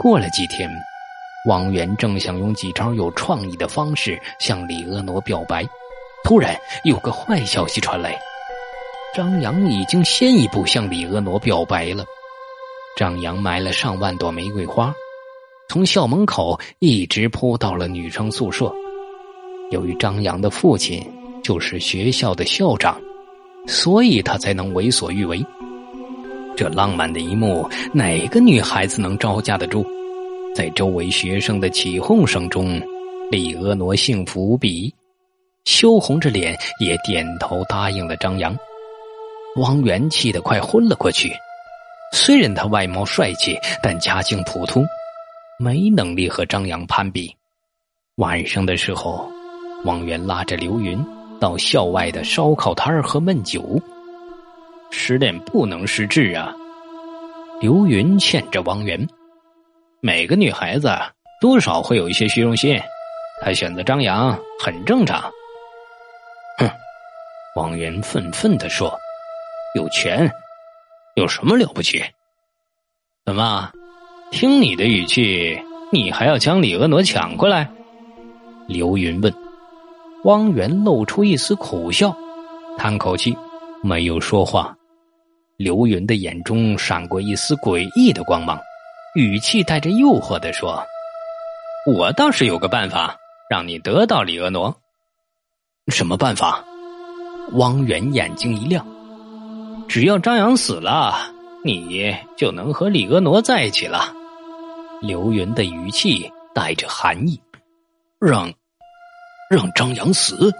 过了几天，王源正想用几招有创意的方式向李婀娜表白，突然有个坏消息传来：张扬已经先一步向李婀娜表白了。张扬买了上万朵玫瑰花，从校门口一直铺到了女生宿舍。由于张扬的父亲就是学校的校长，所以他才能为所欲为。这浪漫的一幕，哪个女孩子能招架得住？在周围学生的起哄声中，李婀娜幸福无比，羞红着脸也点头答应了张扬。汪源气得快昏了过去。虽然他外貌帅气，但家境普通，没能力和张扬攀比。晚上的时候，汪源拉着刘云到校外的烧烤摊儿喝闷酒。失恋不能失志啊！刘云欠着王源：“每个女孩子多少会有一些虚荣心，她选择张扬很正常。”哼，王源愤愤地说：“有钱有什么了不起？怎么，听你的语气，你还要将李婀娜抢过来？”刘云问。汪源露出一丝苦笑，叹口气，没有说话。刘云的眼中闪过一丝诡异的光芒，语气带着诱惑的说：“我倒是有个办法，让你得到李婀娜。什么办法？”汪源眼睛一亮：“只要张扬死了，你就能和李婀娜在一起了。”刘云的语气带着寒意：“让，让张扬死？”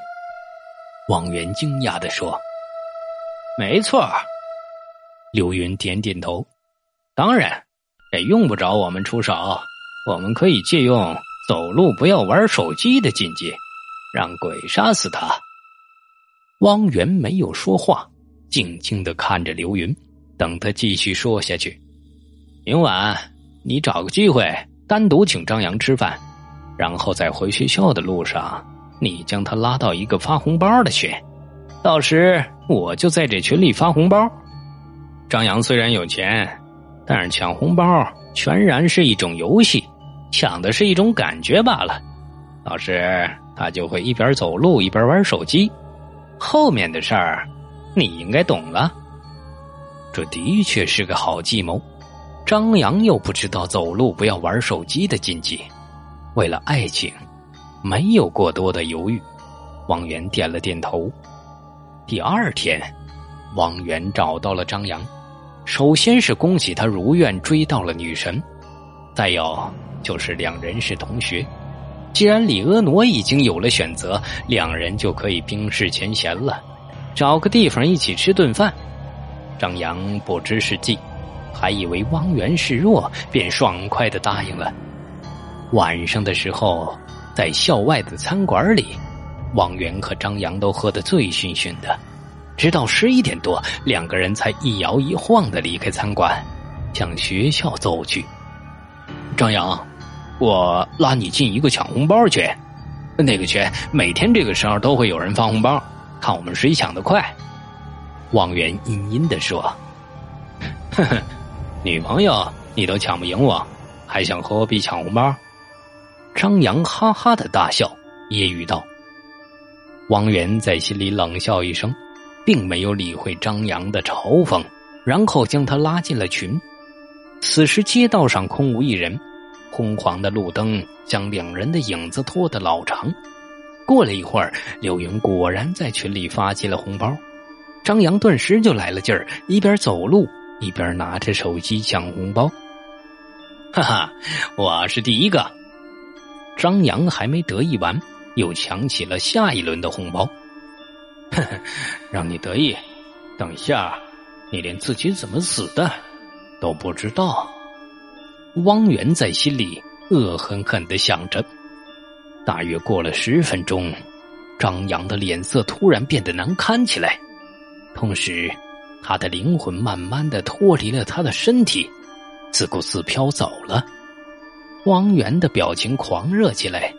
汪源惊讶的说：“没错。”刘云点点头，当然，也用不着我们出手。我们可以借用“走路不要玩手机”的禁忌，让鬼杀死他。汪源没有说话，静静的看着刘云，等他继续说下去。明晚你找个机会单独请张扬吃饭，然后在回学校的路上，你将他拉到一个发红包的群，到时我就在这群里发红包。张扬虽然有钱，但是抢红包全然是一种游戏，抢的是一种感觉罢了。到时他就会一边走路一边玩手机，后面的事儿你应该懂了。这的确是个好计谋。张扬又不知道走路不要玩手机的禁忌，为了爱情，没有过多的犹豫。王源点了点头。第二天，王源找到了张扬。首先是恭喜他如愿追到了女神，再有就是两人是同学。既然李婀娜已经有了选择，两人就可以冰释前嫌了，找个地方一起吃顿饭。张扬不知是计，还以为汪源示弱，便爽快的答应了。晚上的时候，在校外的餐馆里，汪源和张扬都喝得醉醺醺的。直到十一点多，两个人才一摇一晃的离开餐馆，向学校走去。张扬，我拉你进一个抢红包群，那个群每天这个时候都会有人发红包，看我们谁抢得快。王源阴阴的说：“呵呵，女朋友你都抢不赢我，还想和我比抢红包？”张扬哈哈的大笑，揶揄道。汪源在心里冷笑一声。并没有理会张扬的嘲讽，然后将他拉进了群。此时街道上空无一人，昏黄的路灯将两人的影子拖得老长。过了一会儿，柳云果然在群里发起了红包，张扬顿时就来了劲儿，一边走路一边拿着手机抢红包。哈哈，我是第一个！张扬还没得意完，又抢起了下一轮的红包。让你得意，等一下，你连自己怎么死的都不知道。汪源在心里恶狠狠的想着。大约过了十分钟，张扬的脸色突然变得难堪起来，同时，他的灵魂慢慢的脱离了他的身体，自顾自飘走了。汪源的表情狂热起来，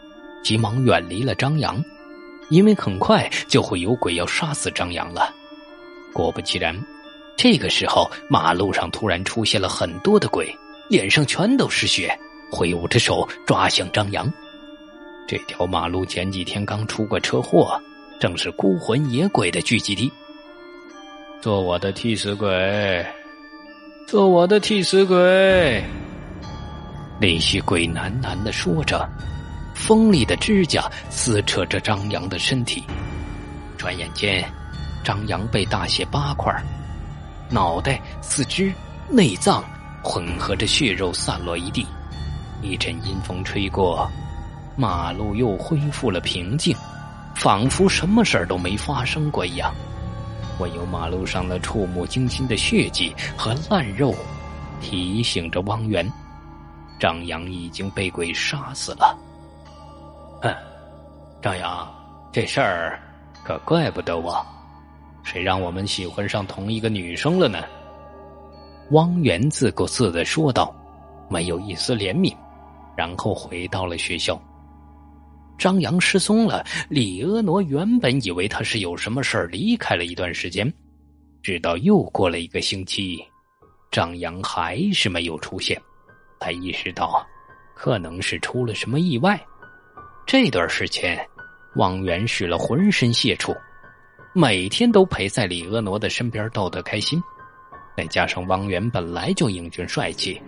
急忙远离了张扬。因为很快就会有鬼要杀死张扬了。果不其然，这个时候马路上突然出现了很多的鬼，脸上全都是血，挥舞着手抓向张扬。这条马路前几天刚出过车祸，正是孤魂野鬼的聚集地。做我的替死鬼，做我的替死鬼！那些鬼喃喃的说着，锋利的指甲撕扯着张扬的身体。转眼间，张扬被大卸八块，脑袋、四肢、内脏混合着血肉散落一地。一阵阴风吹过，马路又恢复了平静，仿佛什么事儿都没发生过一样。唯有马路上的触目惊心的血迹和烂肉，提醒着汪源。张扬已经被鬼杀死了。哼，张扬，这事儿可怪不得我，谁让我们喜欢上同一个女生了呢？汪源自顾自的说道，没有一丝怜悯，然后回到了学校。张扬失踪了，李婀娜原本以为他是有什么事儿离开了一段时间，直到又过了一个星期，张扬还是没有出现。才意识到，可能是出了什么意外。这段时间，汪源使了浑身解数，每天都陪在李婀娜的身边逗得开心。再加上汪源本来就英俊帅气，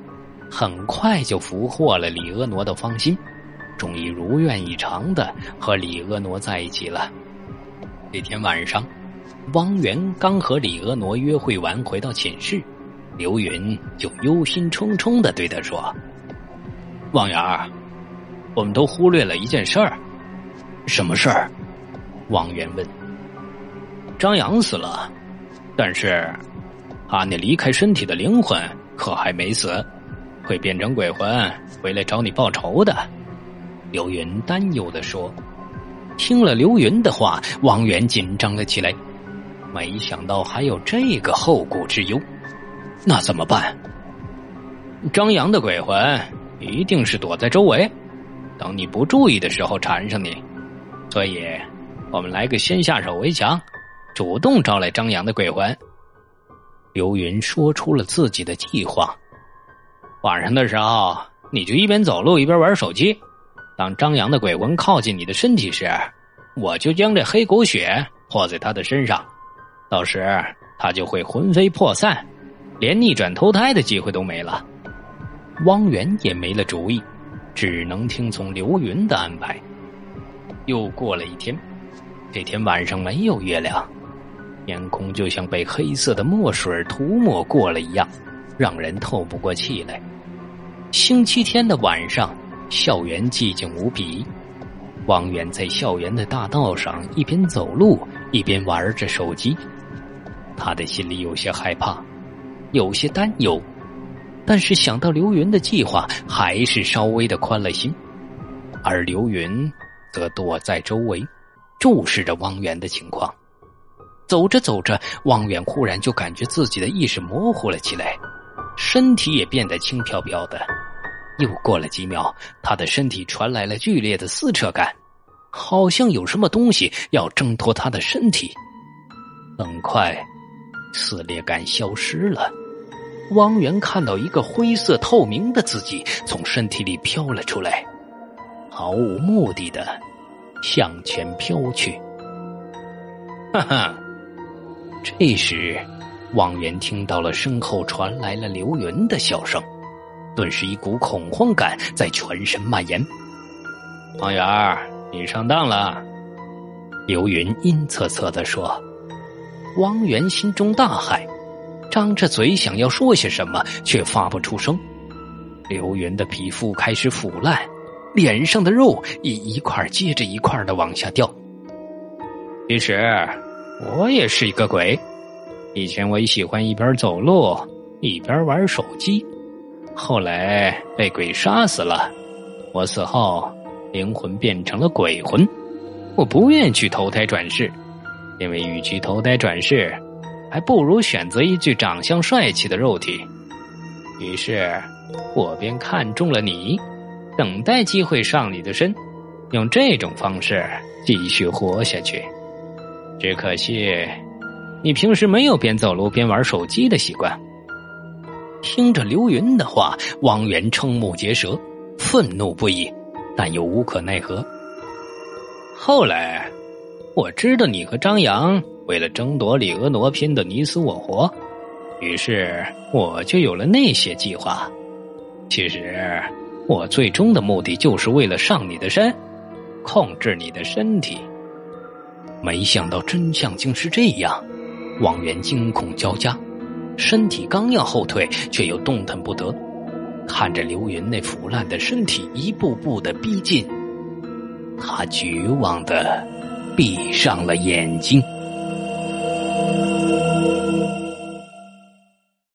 很快就俘获了李婀娜的芳心，终于如愿以偿的和李婀娜在一起了。那天晚上，汪源刚和李婀娜约会完，回到寝室。刘云就忧心忡忡的对他说：“汪源儿，我们都忽略了一件事儿。什么事儿？”王源问。“张扬死了，但是他那离开身体的灵魂可还没死，会变成鬼魂回来找你报仇的。”刘云担忧的说。听了刘云的话，王源紧张了起来，没想到还有这个后顾之忧。那怎么办？张扬的鬼魂一定是躲在周围，等你不注意的时候缠上你。所以，我们来个先下手为强，主动招来张扬的鬼魂。刘云说出了自己的计划：晚上的时候，你就一边走路一边玩手机。当张扬的鬼魂靠近你的身体时，我就将这黑狗血泼在他的身上，到时他就会魂飞魄散。连逆转投胎的机会都没了，汪源也没了主意，只能听从刘云的安排。又过了一天，这天晚上没有月亮，天空就像被黑色的墨水涂抹过了一样，让人透不过气来。星期天的晚上，校园寂静无比，王远在校园的大道上一边走路一边玩着手机，他的心里有些害怕。有些担忧，但是想到刘云的计划，还是稍微的宽了心。而刘云则躲在周围，注视着汪源的情况。走着走着，汪源忽然就感觉自己的意识模糊了起来，身体也变得轻飘飘的。又过了几秒，他的身体传来了剧烈的撕扯感，好像有什么东西要挣脱他的身体。很快，撕裂感消失了。汪源看到一个灰色透明的自己从身体里飘了出来，毫无目的的向前飘去。哈哈！这时，汪源听到了身后传来了刘云的笑声，顿时一股恐慌感在全身蔓延。汪源，你上当了！刘云阴恻恻的说。汪源心中大骇。张着嘴想要说些什么，却发不出声。刘云的皮肤开始腐烂，脸上的肉也一块接着一块的往下掉。其实我也是一个鬼，以前我也喜欢一边走路一边玩手机，后来被鬼杀死了。我死后灵魂变成了鬼魂，我不愿去投胎转世，因为与其投胎转世。还不如选择一具长相帅气的肉体，于是我便看中了你，等待机会上你的身，用这种方式继续活下去。只可惜，你平时没有边走路边玩手机的习惯。听着刘云的话，汪源瞠目结舌，愤怒不已，但又无可奈何。后来，我知道你和张扬为了争夺李婀娜拼得你死我活，于是我就有了那些计划。其实，我最终的目的就是为了上你的身，控制你的身体。没想到真相竟是这样，王源惊恐交加，身体刚要后退，却又动弹不得。看着刘云那腐烂的身体一步步的逼近，他绝望的闭上了眼睛。